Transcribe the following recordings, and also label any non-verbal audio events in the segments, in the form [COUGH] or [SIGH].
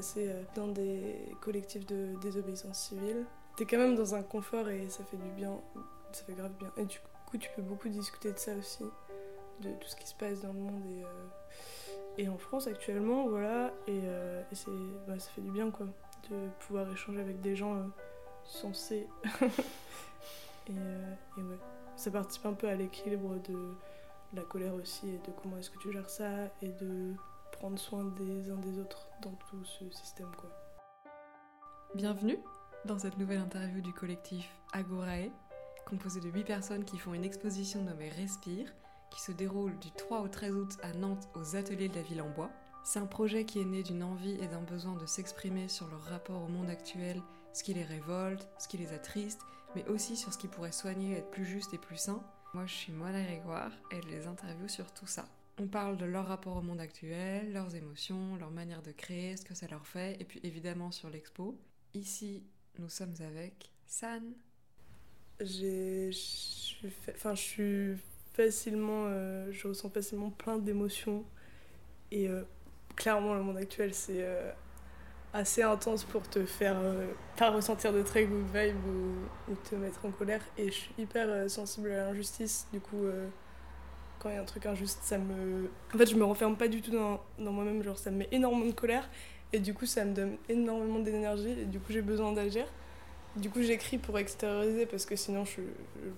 suis euh, dans des collectifs de désobéissance civile. T'es quand même dans un confort et ça fait du bien, ça fait grave bien. Et du coup, tu peux beaucoup discuter de ça aussi, de tout ce qui se passe dans le monde et, euh, en France actuellement, voilà. Et, euh, et c'est, bah, ça fait du bien, quoi, de pouvoir échanger avec des gens sensés. [LAUGHS] et, et ouais, ça participe un peu à l'équilibre de la colère aussi et de comment est-ce que tu gères ça et de prendre soin des uns des autres dans tout ce système. Bienvenue dans cette nouvelle interview du collectif Agorae, composé de 8 personnes qui font une exposition nommée Respire, qui se déroule du 3 au 13 août à Nantes aux ateliers de la ville en bois. C'est un projet qui est né d'une envie et d'un besoin de s'exprimer sur leur rapport au monde actuel, ce qui les révolte, ce qui les attriste, mais aussi sur ce qui pourrait soigner, être plus juste et plus sain. Moi je suis Moana Grégoire et je les interview sur tout ça. On parle de leur rapport au monde actuel, leurs émotions, leur manière de créer, ce que ça leur fait, et puis évidemment sur l'expo. Ici, nous sommes avec San. Je suis facilement, euh, je ressens facilement plein d'émotions et euh, clairement le monde actuel c'est euh, assez intense pour te faire pas ressentir de très good vibe ou, ou te mettre en colère et je suis hyper sensible à l'injustice du coup quand il y a un truc injuste ça me en fait je me renferme pas du tout dans, dans moi-même genre ça me met énormément de colère et du coup ça me donne énormément d'énergie et du coup j'ai besoin d'agir du coup, j'écris pour extérioriser parce que sinon je,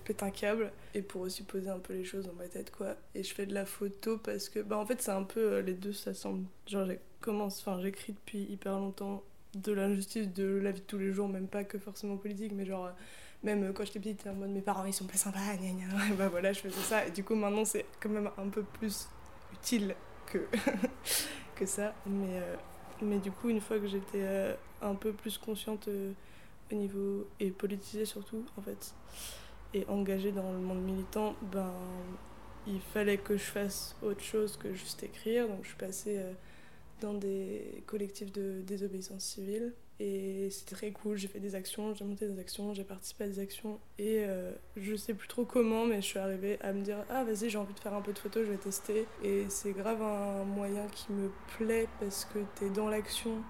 pète un câble et pour aussi poser un peu les choses dans ma tête, quoi. Et je fais de la photo parce que, bah, en fait, c'est un peu euh, les deux s'assemblent. Genre, j'ai enfin, j'écris depuis hyper longtemps de l'injustice de la vie de tous les jours, même pas que forcément politique, mais genre, euh, même euh, quand j'étais petite, en mode mes parents ils sont pas sympas, gna gna. [LAUGHS] Bah voilà, je faisais ça. Et du coup, maintenant, c'est quand même un peu plus utile que, [LAUGHS] que ça. Mais, euh, mais du coup, une fois que j'étais euh, un peu plus consciente. au niveau et politisé surtout en fait et engagé dans le monde militant ben il fallait que je fasse autre chose que juste écrire donc je suis passée dans des collectifs de désobéissance civile et c'était très cool j'ai fait des actions j'ai monté des actions j'ai participé à des actions. Et euh, je sais plus trop comment mais je suis arrivée à me dire ah vas-y j'ai envie de faire un peu de photos je vais tester. Et c'est grave un moyen qui me plaît parce que t'es dans l'action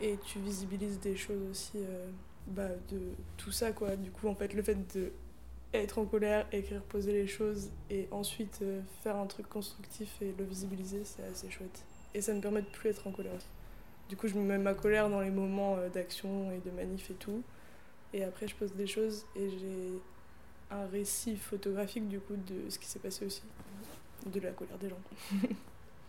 et tu visibilises des choses aussi euh, bah, de tout ça quoi. Du coup en fait le fait de être en colère écrire poser les choses et ensuite euh, faire un truc constructif et le visibiliser c'est assez chouette. Et ça me permet de plus être en colère aussi du coup je me mets ma colère dans les moments euh, d'action et de manif et tout. Et après je pose des choses et j'ai un récit photographique du coup de ce qui s'est passé aussi. De la colère des gens. [LAUGHS]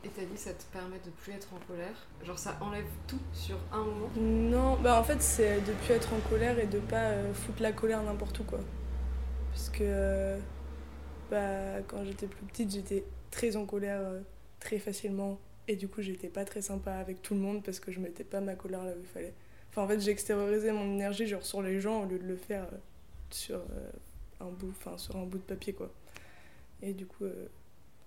Et t'as dit ça te permet de plus être en colère. Genre ça enlève tout sur un moment. Non, bah en fait c'est de plus être en colère et de pas euh, foutre la colère n'importe où quoi. Parce que euh, bah, quand j'étais plus petite j'étais très en colère très facilement et du coup j'étais pas très sympa avec tout le monde parce que je mettais pas ma colère là où il fallait. Enfin en fait j'extériorisais mon énergie genre sur les gens au lieu de le faire euh, sur euh, un bout, enfin sur un bout de papier quoi. Et du coup euh,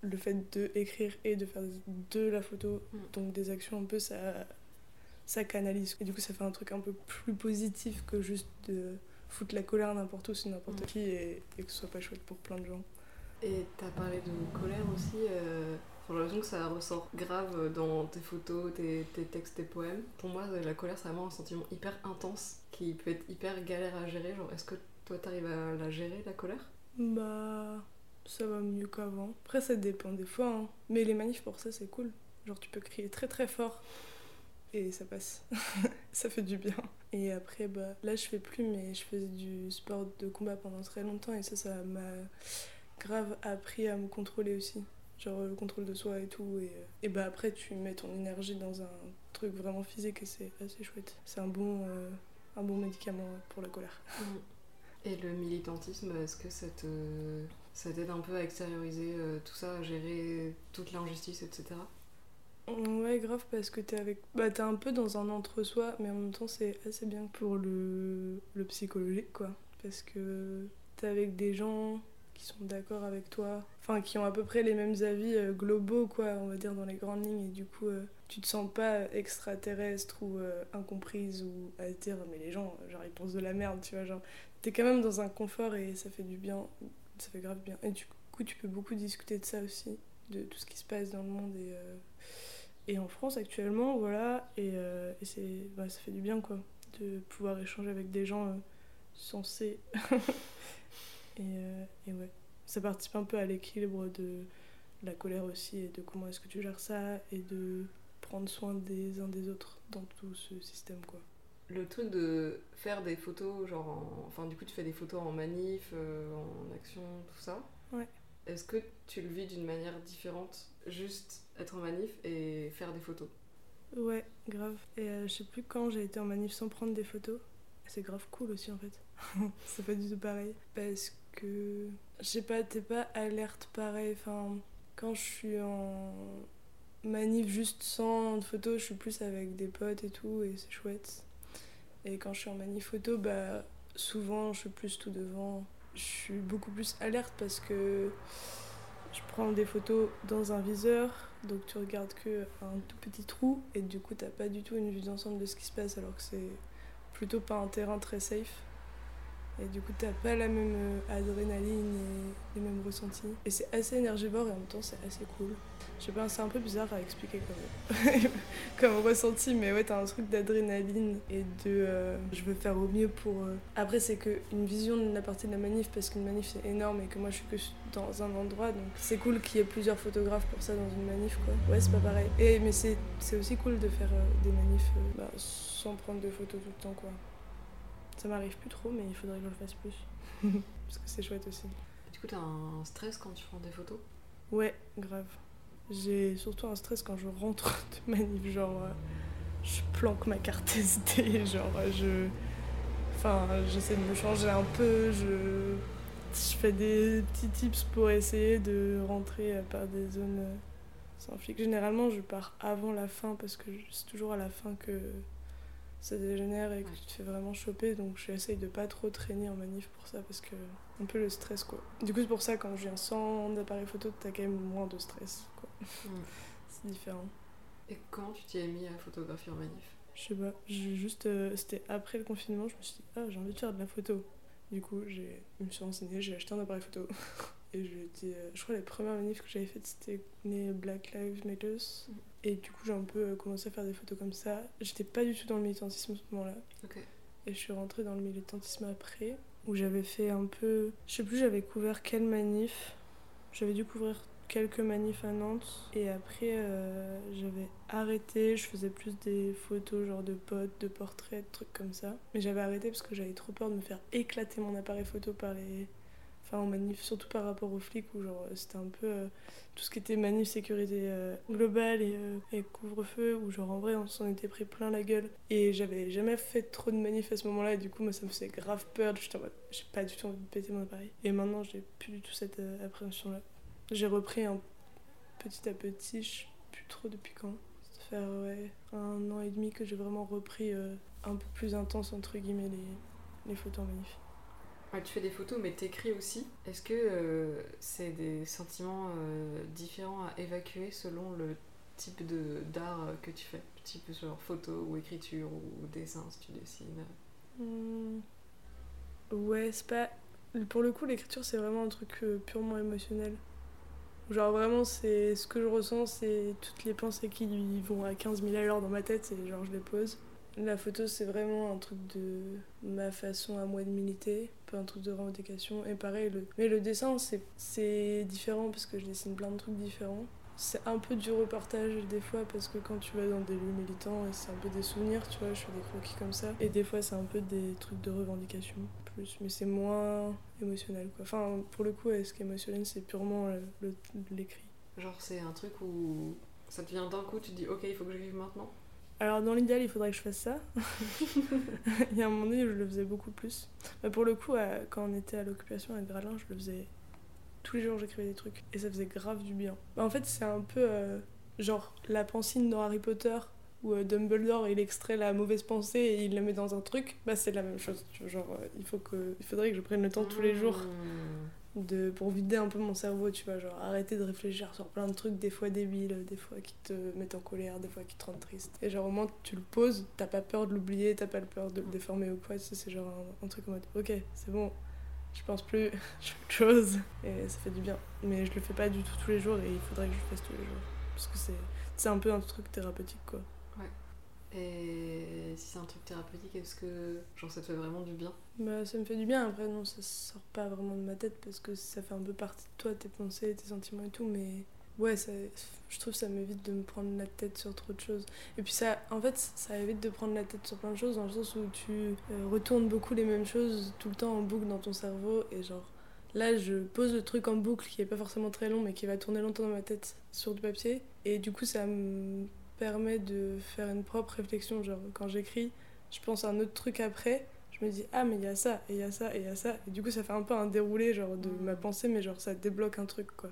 le fait de écrire et de faire de la photo, Mm. donc des actions un peu ça ça canalise. Et du coup, ça fait un truc un peu plus positif que juste de foutre la colère n'importe où sur n'importe Mm. qui et, et que ce soit pas chouette pour plein de gens. Et t'as parlé de colère aussi. euh, J'ai l'impression que ça ressort grave dans tes photos, tes, tes textes, tes poèmes. Pour moi, la colère, c'est vraiment un sentiment hyper intense qui peut être hyper galère à gérer. Genre, est-ce que toi, t'arrives à la gérer, la colère? Bah, ça va mieux qu'avant. Après, ça dépend des fois. hein. Mais les manifs, pour ça, c'est cool. Genre, tu peux crier très très fort et ça passe. [LAUGHS] ça fait du bien. Et après, bah, là, je fais plus, mais je faisais du sport de combat pendant très longtemps et ça, ça m'a grave appris à me contrôler aussi. Genre le contrôle de soi et tout. Et, euh, et bah, après, tu mets ton énergie dans un truc vraiment physique et c'est assez chouette. C'est un bon, euh, un bon médicament pour la colère. [LAUGHS] Et le militantisme, est-ce que ça t'aide un peu à extérioriser euh, tout ça, à gérer toute l'injustice, etc. Ouais, grave, parce que t'es avec... bah, t'es un peu dans un entre-soi, mais en même temps, c'est assez bien pour le, le psychologique, quoi. Parce que t'es avec des gens qui sont d'accord avec toi, enfin, qui ont à peu près les mêmes avis euh, globaux, quoi, on va dire, dans les grandes lignes, et du coup, euh, tu te sens pas extraterrestre ou euh, incomprise ou à dire, mais les gens, genre, ils pensent de la merde, tu vois, genre, t'es quand même dans un confort et ça fait du bien, ça fait grave bien. Et du coup, tu peux beaucoup discuter de ça aussi, de tout ce qui se passe dans le monde et... euh, et en France actuellement, voilà, et, c'est, bah, ça fait du bien quoi, de pouvoir échanger avec des gens sensés. [LAUGHS] et, euh, et ouais, ça participe un peu à l'équilibre de la colère aussi et de comment est-ce que tu gères ça et de prendre soin des uns des autres dans tout ce système quoi. Le truc de faire des photos, genre, en- enfin du coup tu fais des photos en manif, euh, en action, tout ça. Ouais. Est-ce que tu le vis d'une manière différente, juste être en manif et faire des photos? Ouais, grave. Et euh, je sais plus quand j'ai été en manif sans prendre des photos. C'est grave cool aussi en fait. [LAUGHS] c'est pas du tout pareil. Parce que, je sais pas, t'es pas alerte pareil. Enfin, quand je suis en manif juste sans photos, je suis plus avec des potes et tout et c'est chouette. Et quand je suis en manif photo, bah souvent je suis plus tout devant. Je suis beaucoup plus alerte parce que je prends des photos dans un viseur, donc tu regardes que un tout petit trou et du coup t'as pas du tout une vue d'ensemble de ce qui se passe alors que c'est plutôt pas un terrain très safe. Et du coup t'as pas la même euh, adrénaline et les mêmes ressentis. Et c'est assez énergivore et en même temps c'est assez cool. Je sais pas, c'est un peu bizarre à expliquer comme, [LAUGHS] ressenti, mais ouais, t'as un truc d'adrénaline et de euh, je veux faire au mieux pour. euh. Après, c'est qu'une vision de la partie de la manif, parce qu'une manif c'est énorme et que moi je suis que dans un endroit, donc c'est cool qu'il y ait plusieurs photographes pour ça dans une manif, quoi. Ouais, c'est pas pareil. Et, mais c'est aussi cool de faire des manifs bah, sans prendre de photos tout le temps, quoi. Ça m'arrive plus trop, mais il faudrait que je le fasse plus. [LAUGHS] parce que c'est chouette aussi. Du coup t'as un stress quand tu prends des photos? Ouais, grave. J'ai surtout un stress quand je rentre [LAUGHS] de manif, genre euh, je planque ma carte SD, [LAUGHS] genre euh, je... Enfin, j'essaie de me changer un peu, je... je fais des petits tips pour essayer de rentrer euh, par des zones sans flic. Généralement, je pars avant la fin parce que c'est toujours à la fin que ça dégénère et que tu te fais vraiment choper, donc j'essaye de pas trop traîner en manif pour ça parce que un peu le stress quoi. Du coup c'est pour ça quand je viens sans appareil photo t'as quand même moins de stress quoi. [LAUGHS] C'est différent. Et comment tu t'y es mis à photographier en manif? Je sais pas, juste euh, c'était après le confinement, je me suis dit ah j'ai envie de faire de la photo. Du coup j'ai je me suis renseignée, j'ai acheté un appareil photo [LAUGHS] et j'ai été euh, je crois les premières manifs que j'avais faites c'était les Black Lives Matters Mhm. Et du coup j'ai un peu euh, commencé à faire des photos comme ça. J'étais pas du tout dans le militantisme à ce moment-là. Et je suis rentrée dans le militantisme après, où j'avais fait un peu. Je sais plus, j'avais couvert quelle manif. J'avais dû couvrir quelques manifs à Nantes. Et après, euh, j'avais arrêté. Je faisais plus des photos, genre de potes, de portraits, de trucs comme ça. Mais j'avais arrêté parce que j'avais trop peur de me faire éclater mon appareil photo par les. Enfin, en manif, surtout par rapport aux flics, où genre c'était un peu euh, tout ce qui était manif sécurité euh, globale et, euh, et couvre-feu, où genre en vrai on s'en était pris plein la gueule. Et j'avais jamais fait trop de manifs à ce moment-là, et du coup moi ça me faisait grave peur. J'étais en mode, j'ai pas du tout envie de péter mon appareil. Et maintenant j'ai plus du tout cette appréhension-là. J'ai repris un petit à petit, je sais plus trop depuis quand. Ça fait ouais, un an et demi que j'ai vraiment repris un peu plus intense entre guillemets les, les photos en manif. Tu fais des photos, mais t'écris aussi. Est-ce que euh, c'est des sentiments euh, différents à évacuer selon le type de d'art euh, que tu fais? Type genre photo ou écriture ou dessin si tu dessines Hmm. Ouais, c'est pas. Pour le coup, l'écriture, c'est vraiment un truc purement émotionnel. Genre, vraiment, c'est ce que je ressens, c'est toutes les pensées qui vont à 15 000 à l'heure dans ma tête, et genre, je les pose. La photo, c'est vraiment un truc de ma façon à moi de militer, pas un truc de revendication. Et pareil, le... mais le dessin, c'est- différent parce que je dessine plein de trucs différents. C'est un peu du reportage des fois parce que quand tu vas dans des lieux militants, c'est un peu des souvenirs, tu vois, je fais des croquis comme ça. Et des fois, c'est un peu des trucs de revendication plus, mais c'est moins émotionnel quoi. Enfin, pour le coup, ce qui est émotionnel, c'est purement l'écrit. Genre c'est un truc où ça te vient d'un coup, tu te dis ok il faut que j'écrive maintenant? Alors, dans l'idéal, il faudrait que je fasse ça. il y a un moment donné où je le faisais beaucoup plus. Mais pour le coup, quand on était à l'occupation à Gralin, je le faisais tous les jours, j'écrivais des trucs. Et ça faisait grave du bien. Bah, en fait, c'est un peu euh, genre la pensine dans Harry Potter où euh, Dumbledore il extrait la mauvaise pensée et il la met dans un truc. Bah, c'est la même chose. Genre, euh, il, faut que, il faudrait que je prenne le temps tous les jours Mmh. De, pour vider un peu mon cerveau, tu vois, genre arrêter de réfléchir sur plein de trucs, des fois débiles, des fois qui te mettent en colère, des fois qui te rendent triste. Et genre au moins tu le poses, t'as pas peur de l'oublier, t'as pas peur de le déformer ou quoi, c'est genre un, un truc en mode ok, c'est bon, je pense plus, [LAUGHS] je fais autre chose, et ça fait du bien. Mais je le fais pas du tout tous les jours et il faudrait que je le fasse tous les jours. Parce que c'est un peu un truc thérapeutique quoi. Et si c'est un truc thérapeutique, est-ce que genre ça te fait vraiment du bien? Bah ça me fait du bien, après non ça sort pas vraiment de ma tête parce que ça fait un peu partie de toi, tes pensées, tes sentiments et tout, mais ouais, ça, je trouve ça m'évite de me prendre la tête sur trop de choses. Et puis ça, en fait, ça évite de prendre la tête sur plein de choses dans le sens où tu euh, retournes beaucoup les mêmes choses tout le temps en boucle dans ton cerveau et genre là je pose le truc en boucle qui est pas forcément très long mais qui va tourner longtemps dans ma tête sur du papier. Et du coup ça me permet de faire une propre réflexion. Genre, quand j'écris, je pense à un autre truc après, je me dis, ah, mais il y a ça, et il y a ça, et il y a ça. Et du coup, ça fait un peu un déroulé genre, de ma pensée, mais genre, ça débloque un truc, quoi.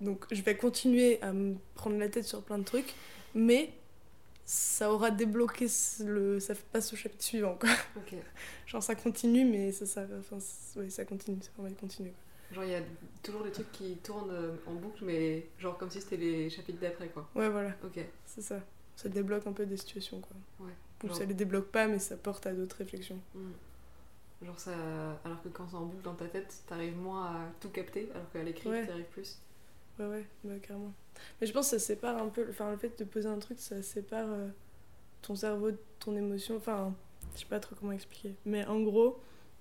Donc, je vais continuer à me prendre la tête sur plein de trucs, mais ça aura débloqué le ça passe au chapitre suivant quoi [LAUGHS] genre ça continue mais ça ça enfin, ouais, ça continue ça de continuer Genre, il y a toujours des trucs qui tournent euh, en boucle, mais genre comme si c'était les chapitres d'après, quoi. Ouais, voilà. Ok. C'est ça. Ça débloque un peu des situations, quoi. Ouais. Ou ça les débloque pas, mais ça porte à d'autres réflexions. Hmm. Genre, ça. Alors que quand c'est en boucle dans ta tête, t'arrives moins à tout capter, alors qu'à l'écrit, t'arrives plus. Ouais, ouais, bah, carrément. Mais je pense que ça sépare un peu. Enfin, le fait de poser un truc, ça sépare euh, ton cerveau de ton émotion. Enfin, je sais pas trop comment expliquer. Mais en gros,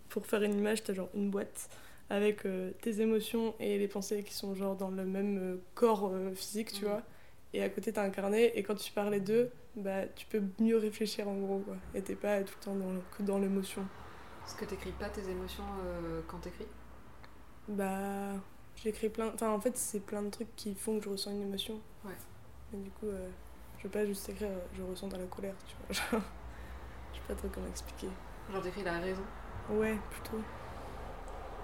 pour faire une image, t'as genre une boîte avec euh, tes émotions et les pensées qui sont genre dans le même euh, corps euh, physique, tu vois. Et à côté, t'as un carnet, et quand tu parles les deux, bah, tu peux mieux réfléchir en gros, quoi. Et t'es pas tout le temps dans que dans l'émotion. Est-ce que t'écris pas tes émotions quand t'écris? Bah, j'écris plein. Enfin, en fait, c'est plein de trucs qui font que je ressens une émotion. Ouais. Mais du coup, je veux pas juste écrire, je ressens dans la colère, tu vois. [LAUGHS] Genre, je sais pas trop comment expliquer. Genre, t'écris la raison? Ouais, plutôt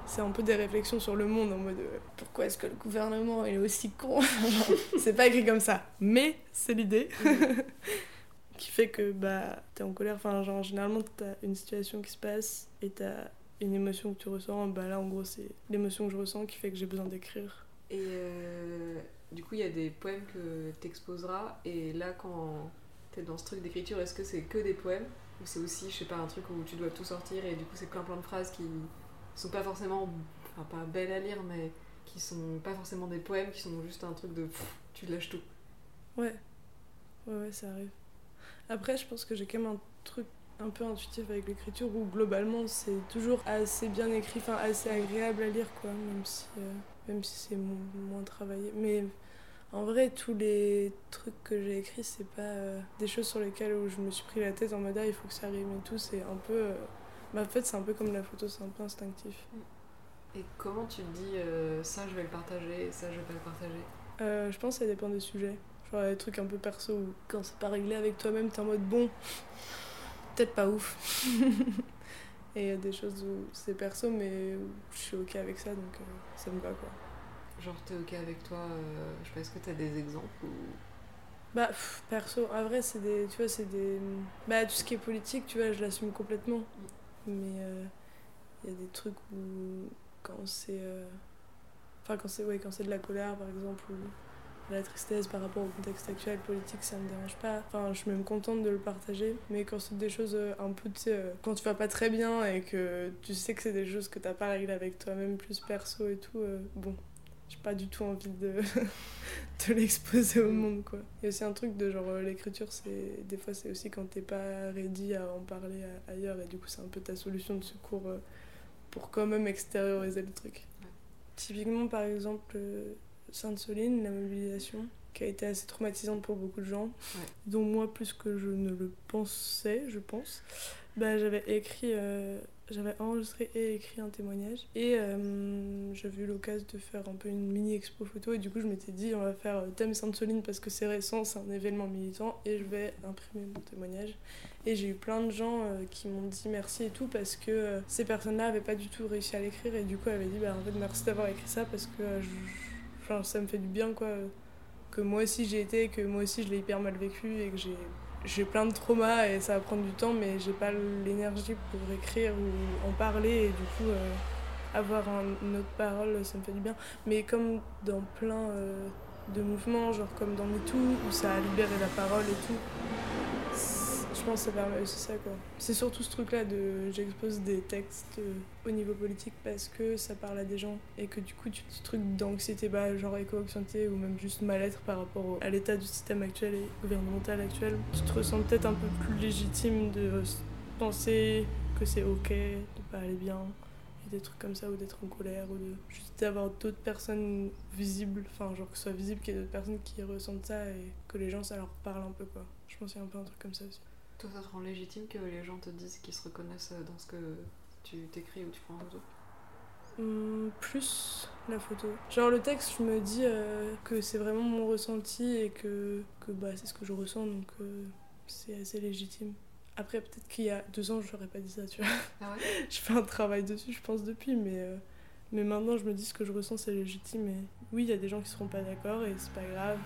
c'est un peu des réflexions sur le monde en mode euh, pourquoi est-ce que le gouvernement est aussi con [LAUGHS] C'est pas écrit comme ça, mais c'est l'idée mhm. [LAUGHS] qui fait que bah t'es en colère. Enfin, genre généralement t'as une situation qui se passe et t'as une émotion que tu ressens. Bah là en gros c'est l'émotion que je ressens qui fait que j'ai besoin d'écrire. Et euh, du coup il y a des poèmes que t'exposeras et là quand t'es dans ce truc d'écriture, est-ce que c'est que des poèmes? Ou c'est aussi je sais pas un truc où tu dois tout sortir et du coup c'est plein plein de phrases qui sont pas forcément, enfin pas belles à lire, mais qui sont pas forcément des poèmes, qui sont juste un truc de tu lâches tout. Ouais, ouais, ouais, ça arrive. Après, je pense que j'ai quand même un truc un peu intuitif avec l'écriture où globalement c'est toujours assez bien écrit, enfin assez agréable à lire, quoi, même si, euh, même si c'est moins travaillé. Mais en vrai, tous les trucs que j'ai écrits, c'est pas euh, des choses sur lesquelles où je me suis pris la tête en mode ah, il faut que ça arrive et tout, c'est un peu. Euh, bah, en fait, c'est un peu comme la photo, c'est un peu instinctif. Et comment tu te dis euh, ça, je vais le partager, ça, je vais pas le partager? Euh, Je pense que ça dépend des sujets. Genre, des trucs un peu perso où quand c'est pas réglé avec toi-même, t'es en mode bon, peut-être pas ouf. [LAUGHS] Et il y a des choses où c'est perso, mais où je suis ok avec ça, donc euh, ça me va quoi. Genre, t'es ok avec toi, je sais pas, est-ce que t'as des exemples ou... Bah, perso, en vrai, c'est des. Tu vois, c'est des. Bah, tout ce qui est politique, tu vois, je l'assume complètement. Mais il euh, y a des trucs où quand c'est euh, enfin quand c'est ouais, quand c'est de la colère par exemple ou de la tristesse par rapport au contexte actuel politique ça me dérange pas. Enfin je suis même contente de le partager. Mais quand c'est des choses euh, un peu quand tu vas pas très bien et que tu sais que c'est des choses que t'as pas réglé avec toi-même plus perso et tout bon j'ai pas du tout envie de, [LAUGHS] de l'exposer au monde quoi. Il y a aussi un truc de genre euh, l'écriture c'est des fois c'est aussi quand t'es pas ready à en parler ailleurs et du coup c'est un peu ta solution de secours euh, pour quand même extérioriser le truc. Typiquement par exemple euh, Sainte-Soline, la mobilisation qui a été assez traumatisante pour beaucoup de gens, dont moi plus que je ne le pensais, je pense. Bah, j'avais écrit j'avais enregistré et écrit un témoignage. Et euh, j'avais eu l'occasion de faire un peu une mini expo photo. Et du coup je m'étais dit on va faire euh, thème Sainte-Soline parce que c'est récent, c'est un événement militant. Et je vais imprimer mon témoignage. Et j'ai eu plein de gens euh, qui m'ont dit merci et tout parce que ces personnes-là avaient pas du tout réussi à l'écrire. Et du coup avaient dit bah en fait merci d'avoir écrit ça parce que ça me fait du bien quoi que moi aussi j'ai été, que moi aussi je l'ai hyper mal vécu et que j'ai j'ai plein de traumas et ça va prendre du temps, mais j'ai pas l'énergie pour écrire ou en parler et du coup euh, avoir une autre parole, ça me fait du bien. Mais comme dans plein euh, de mouvements, genre comme dans MeToo, où ça a libéré la parole et tout, pense que ça permet aussi ça. C'est surtout ce truc là de j'expose des textes euh, au niveau politique parce que ça parle à des gens et que du coup tu ce truc d'anxiété bah genre éco-anxiété ou même juste mal-être par rapport à l'état du système actuel et gouvernemental actuel, tu te ressens peut-être un peu plus légitime de penser que c'est ok de pas aller bien des trucs comme ça ou d'être en colère ou de juste d'avoir d'autres personnes visibles, enfin genre que ce soit visible qu'il y ait d'autres personnes qui ressentent ça et que les gens ça leur parle un peu quoi. Je pense qu'il y a un peu un truc comme ça aussi. Toi, ça te rend légitime que les gens te disent qu'ils se reconnaissent dans ce que tu t'écris ou tu prends en photo Hum, plus la photo. Genre le texte, je me dis euh, que c'est vraiment mon ressenti et que, que bah, c'est ce que je ressens, donc euh, c'est assez légitime. Après, peut-être qu'il y a deux ans, je n'aurais pas dit ça, tu vois. Ah ouais? [LAUGHS] Je fais un travail dessus, je pense, depuis, mais, euh, mais maintenant, je me dis ce que je ressens, c'est légitime. Et oui, il y a des gens qui seront pas d'accord et c'est pas grave.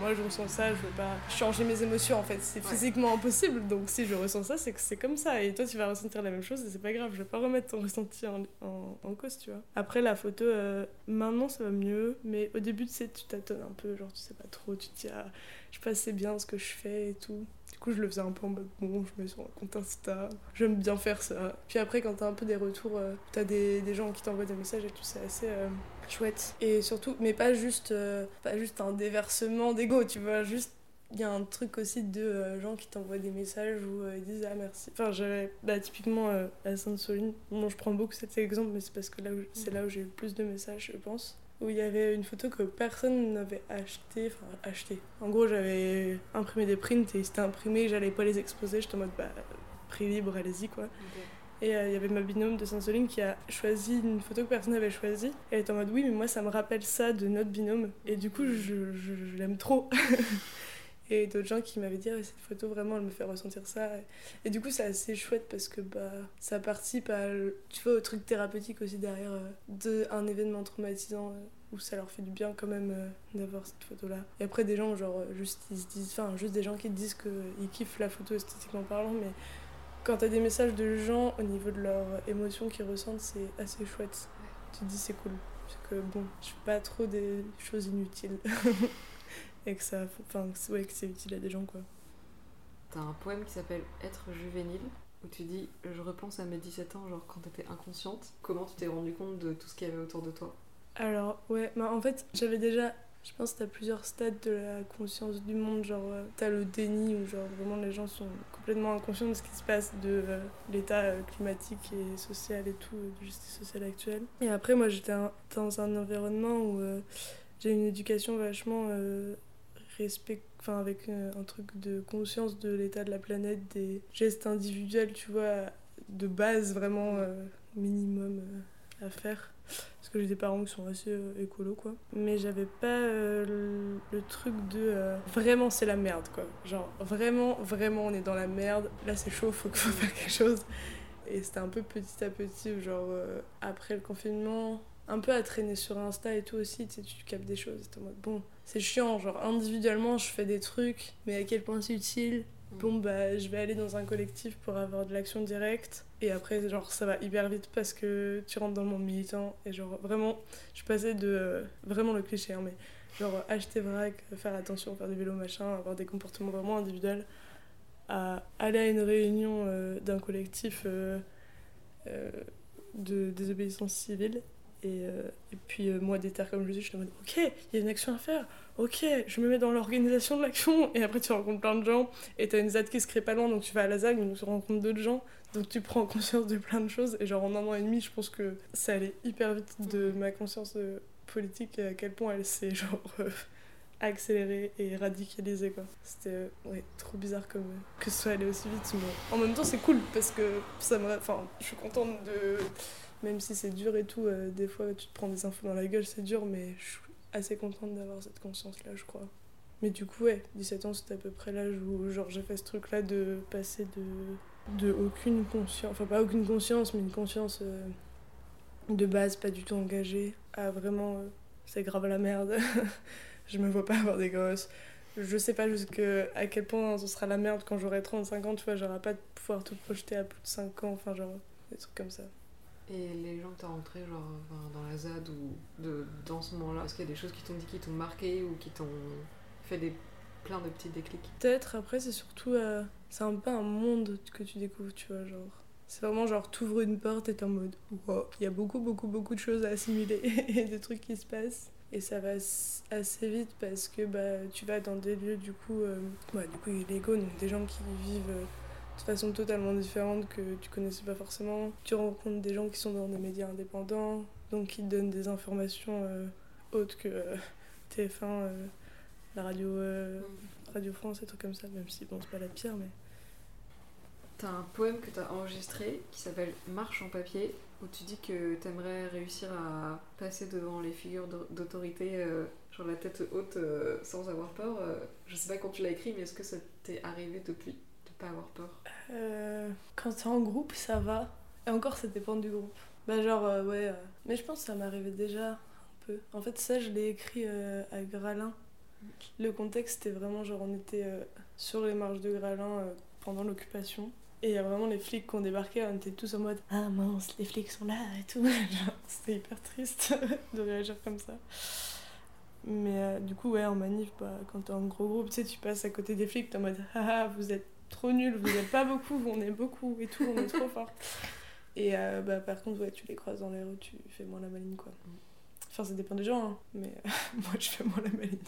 Moi, je ressens ça, je veux pas changer mes émotions, en fait. C'est Ouais. physiquement impossible, donc si je ressens ça, c'est que c'est comme ça. Et toi, tu vas ressentir la même chose et c'est pas grave, je vais pas remettre ton [LAUGHS] ressenti en, en, en cause, tu vois. Après, la photo, euh, maintenant, ça va mieux, mais au début, tu sais, tu tâtonnes un peu, genre, tu sais pas trop, tu te dis, ah, je sais pas assez bien ce que je fais et tout. Du coup, je le faisais un peu en mode bon, je mets sur un compte Insta, j'aime bien faire ça. Puis après, quand t'as un peu des retours, euh, t'as des, des gens qui t'envoient des messages et tout, c'est assez euh, chouette. Et surtout, mais pas juste, euh, pas juste un déversement d'ego, tu vois, juste. Il y a un truc aussi de euh, gens qui t'envoient des messages où euh, ils disent ah merci. Enfin, j'avais bah, typiquement euh, à Sainte-Soline, bon, je prends beaucoup cet exemple, mais c'est parce que là c'est là où j'ai eu le plus de messages, je pense où il y avait une photo que personne n'avait acheté, enfin acheté. En gros, j'avais imprimé des prints et c'était imprimé, j'allais pas les exposer, j'étais en mode bah, prix libre, allez-y quoi. Et euh, il y avait ma binôme de Saint-Soline qui a choisi une photo que personne n'avait choisie. Elle était en mode oui, mais moi ça me rappelle ça de notre binôme. Et du coup, je, je- l'aime trop. [LAUGHS] et d'autres gens qui m'avaient dit ah, cette photo vraiment elle me fait ressentir ça. Et du coup, c'est assez chouette parce que bah, ça participe tu vois, au truc thérapeutique aussi derrière euh, de un événement traumatisant. euh, où ça leur fait du bien quand même euh, d'avoir cette photo là et après des gens genre euh, juste ils se disent enfin juste des gens qui disent qu'ils kiffent la photo esthétiquement parlant mais quand t'as des messages de gens au niveau de leurs émotions qu'ils ressentent, c'est assez chouette. Tu te dis c'est cool. Parce que bon, je fais pas trop des choses inutiles. [LAUGHS] et que ça. Enfin, ouais, que c'est utile à des gens quoi. T'as un poème qui s'appelle Être juvénile, où tu dis Je repense à mes 17 ans, genre quand t'étais inconsciente, comment tu t'es rendu compte de tout ce qu'il y avait autour de toi? Alors, ouais, bah, en fait, j'avais déjà. Je pense que t'as plusieurs stades de la conscience du monde. Genre, euh, t'as le déni où, genre, vraiment les gens sont complètement inconscients de ce qui se passe, de euh, l'état euh, climatique et social et tout, de justice sociale actuelle. Et après, moi, j'étais dans un environnement où j'ai une éducation vachement respect. Enfin, avec un truc de conscience de l'état de la planète, des gestes individuels, tu vois, de base vraiment minimum à faire. Parce que j'ai des parents qui sont assez euh, écolos quoi. Mais j'avais pas euh, le, truc de euh, vraiment c'est la merde quoi. Genre vraiment vraiment on est dans la merde. Là c'est chaud faut qu'il faut faire quelque chose. Et c'était un peu petit à petit genre euh, après le confinement un peu à traîner sur Insta et tout aussi tu sais tu captes des choses. En mode bon c'est chiant genre individuellement je fais des trucs mais à quel point c'est utile? Bon bah je vais aller dans un collectif pour avoir de l'action directe. Et après genre ça va hyper vite parce que tu rentres dans le monde militant et genre vraiment je suis passée de euh, vraiment le cliché hein, mais genre acheter vrac faire attention faire du vélo machin avoir des comportements vraiment individuels à aller à une réunion euh, d'un collectif euh, euh, de désobéissance civile et, euh, et puis euh, moi déterre comme je dis je suis en mode ok il y a une action à faire ok je me mets dans l'organisation de l'action et après tu rencontres plein de gens et t'as une ZAD qui se crée pas loin, donc tu vas à la ZAG, donc tu rencontres d'autres gens, donc tu prends conscience de plein de choses. Et genre en un an et demi, je pense que ça allait hyper vite de ma conscience euh, politique et à quel point elle s'est [LAUGHS] genre euh, accélérée et radicalisée quoi. C'était euh, ouais, trop bizarre comme que ce soit allé aussi vite, mais en même temps c'est cool parce que ça me. Enfin, je suis contente de. Même si c'est dur et tout, euh, des fois tu te prends des infos dans la gueule, c'est dur, mais je suis assez contente d'avoir cette conscience là, je crois. Mais du coup, ouais, 17 ans, c'était à peu près l'âge où j'ai fait ce truc-là de passer de, de aucune conscience, enfin pas aucune conscience, mais une conscience euh, de base pas du tout engagée, à vraiment, euh, c'est grave la merde, [LAUGHS] je me vois pas avoir des gosses. Je sais pas jusqu'à quel point ce sera la merde quand j'aurai 35 ans, tu vois, j'aurai pas de pouvoir tout projeter à plus de 5 ans, enfin genre, des trucs comme ça. Et les gens que t'as rencontrés, genre dans la ZAD ou de, dans ce moment-là, est-ce qu'il y a des choses qui t'ont dit qui t'ont marqué ou qui t'ont fait des plein de petits déclics? Peut-être, après, c'est surtout. euh, c'est un peu un monde que tu découvres, tu vois, genre. C'est vraiment genre, t'ouvres une porte et t'es en mode, wow, il y a beaucoup, beaucoup, beaucoup de choses à assimiler [LAUGHS] et des trucs qui se passent. Et ça va assez vite parce que bah, tu vas dans des lieux, du coup, euh, ouais, du coup, illégaux, donc des gens qui vivent euh, de façon totalement différente que tu connaissais pas forcément. Tu rencontres des gens qui sont dans des médias indépendants, donc qui te donnent des informations euh, autres que euh, TF1, euh, la radio, euh, Radio France, des trucs comme ça, même si bon, c'est pas la pire, mais. T'as un poème que t'as enregistré qui s'appelle Marche en papier, où tu dis que t'aimerais réussir à passer devant les figures d'au- d'autorité, euh, genre la tête haute, euh, sans avoir peur. euh. je sais pas quand tu l'as écrit, mais est-ce que ça t'est arrivé depuis? de pas avoir peur Euh, quand t'es en groupe, ça va. Et encore, ça dépend du groupe. Bah, genre, euh, ouais. euh, Mais je pense que ça m'arrivait déjà un peu. En fait, ça, je l'ai écrit euh, à Gralin. Le contexte, c'était vraiment genre, on était sur les marches de Gralin pendant l'occupation. Et il y a vraiment les flics qui ont débarqué, on était tous en mode Ah mince, les flics sont là et tout. [LAUGHS] C'était hyper triste [LAUGHS] de réagir comme ça. Mais euh, du coup, ouais, en manif, bah, quand t'es en gros groupe, tu sais, tu passes à côté des flics, t'es en mode Ah, ah, vous êtes trop nuls, vous êtes pas beaucoup, on est beaucoup et tout, on est trop fort. Et euh, bah, par contre, ouais, tu les croises dans les rues, tu fais moins la maline, quoi. Enfin, ça dépend des gens, hein, mais [LAUGHS] moi, je fais moins la maline.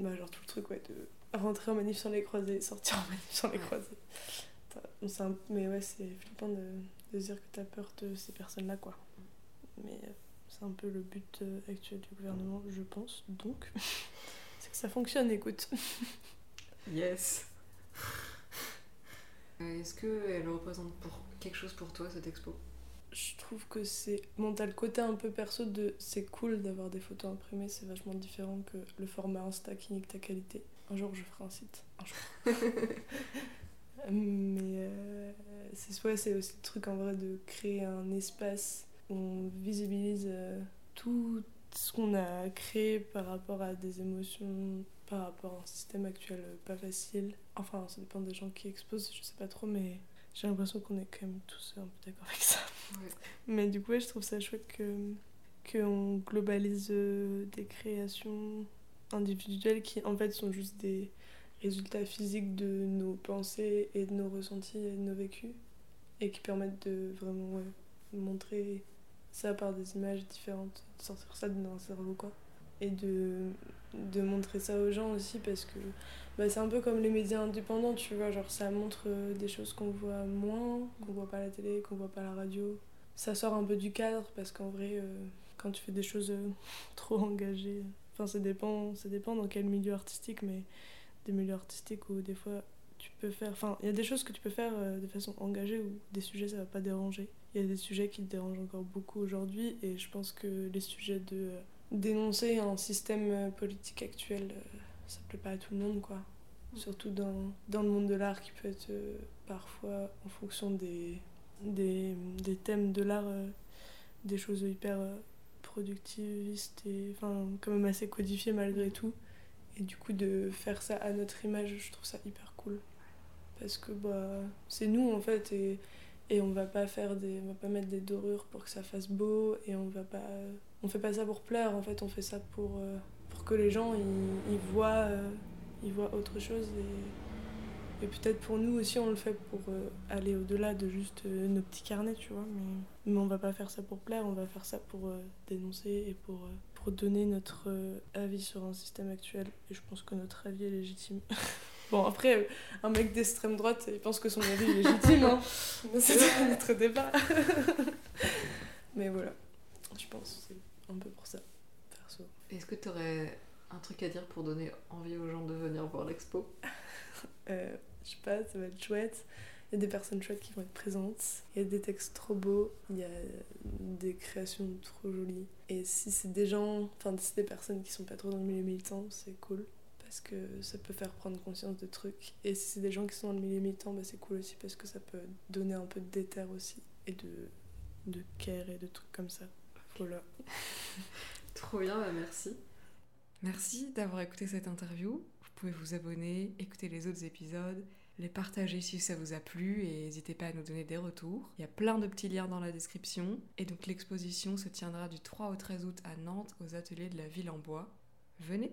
Bah, genre tout le truc, ouais, de rentrer en manif sans les croiser, sortir en manif sans les croiser. Un- Mais ouais, c'est flippant de, de dire que t'as peur de ces personnes-là, quoi. Mais euh, c'est un peu le but euh, actuel du gouvernement, je pense. Donc, [LAUGHS] c'est que ça fonctionne, écoute. Yes Est-ce qu'elle représente pour quelque chose pour toi cette expo? Je trouve que c'est. Bon, t'as le côté un peu perso de. C'est cool d'avoir des photos imprimées, c'est vachement différent que le format Insta qui nique ta qualité. Un jour, je ferai un site. Un jour. [LAUGHS] Mais euh, c'est ouais, c'est aussi le truc en vrai de créer un espace où on visibilise euh, tout ce qu'on a créé par rapport à des émotions, par rapport à un système actuel euh, pas facile. Enfin, ça dépend des gens qui exposent, je sais pas trop, mais j'ai l'impression qu'on est quand même tous un peu d'accord avec ça. Ouais. Mais du coup, ouais, je trouve ça chouette que qu'on globalise euh, des créations individuelles qui en fait sont juste des résultats physiques de nos pensées et de nos ressentis et de nos vécus et qui permettent de vraiment ouais, montrer ça par des images différentes, de sortir ça d'un cerveau quoi. Et de, de montrer ça aux gens aussi parce que bah, c'est un peu comme les médias indépendants, tu vois, genre ça montre euh, des choses qu'on voit moins, qu'on voit pas à la télé, qu'on voit pas à la radio. Ça sort un peu du cadre parce qu'en vrai, euh, quand tu fais des choses euh, [LAUGHS] trop engagées, enfin ça dépend, ça dépend dans quel milieu artistique, mais des milieux artistiques où des fois tu peux faire, enfin il y a des choses que tu peux faire de façon engagée où des sujets ça va pas déranger. Il y a des sujets qui te dérangent encore beaucoup aujourd'hui et je pense que les sujets de dénoncer un système euh, politique actuel, euh, ça plaît pas à tout le monde quoi. Surtout dans, dans le monde de l'art qui peut être euh, parfois en fonction des, des, des thèmes de l'art, euh, des choses hyper euh, productivistes et enfin quand même assez codifiées malgré tout. Et du coup de faire ça à notre image, je trouve ça hyper cool. Parce que bah, c'est nous en fait et, et on va pas faire des on va pas mettre des dorures pour que ça fasse beau et on va pas on fait pas ça pour plaire en fait, on fait ça pour euh, pour que les gens ils, ils voient euh, ils voient autre chose et, et peut-être pour nous aussi on le fait pour euh, aller au-delà de juste nos petits carnets, tu vois, mais, mais on va pas faire ça pour plaire, on va faire ça pour dénoncer et pour, pour donner notre avis sur un système actuel et je pense que notre avis est légitime. [LAUGHS] bon après, un mec d'extrême droite, il pense que son avis est légitime, hein. [LAUGHS] [LAUGHS] c'est notre débat. mais voilà, je pense un peu pour ça, perso. Est-ce que tu aurais un truc à dire pour donner envie aux gens de venir voir l'expo? [LAUGHS] Euh, je sais pas, ça va être chouette. Il y a des personnes chouettes qui vont être présentes. Il y a des textes trop beaux. Il y a des créations trop jolies. Et si c'est des gens, enfin, si c'est des personnes qui sont pas trop dans le milieu militant, c'est cool. Parce que ça peut faire prendre conscience de trucs. Et si c'est des gens qui sont dans le milieu militant, bah, c'est cool aussi parce que ça peut donner un peu de déter aussi. Et de, de care et de trucs comme ça. Voilà. [LAUGHS] Trop bien, bah merci. Merci d'avoir écouté cette interview. Vous pouvez vous abonner, écouter les autres épisodes, les partager si ça vous a plu et n'hésitez pas à nous donner des retours. Il y a plein de petits liens dans la description. Et donc l'exposition se tiendra du 3 au 13 août à Nantes aux ateliers de la ville en bois. Venez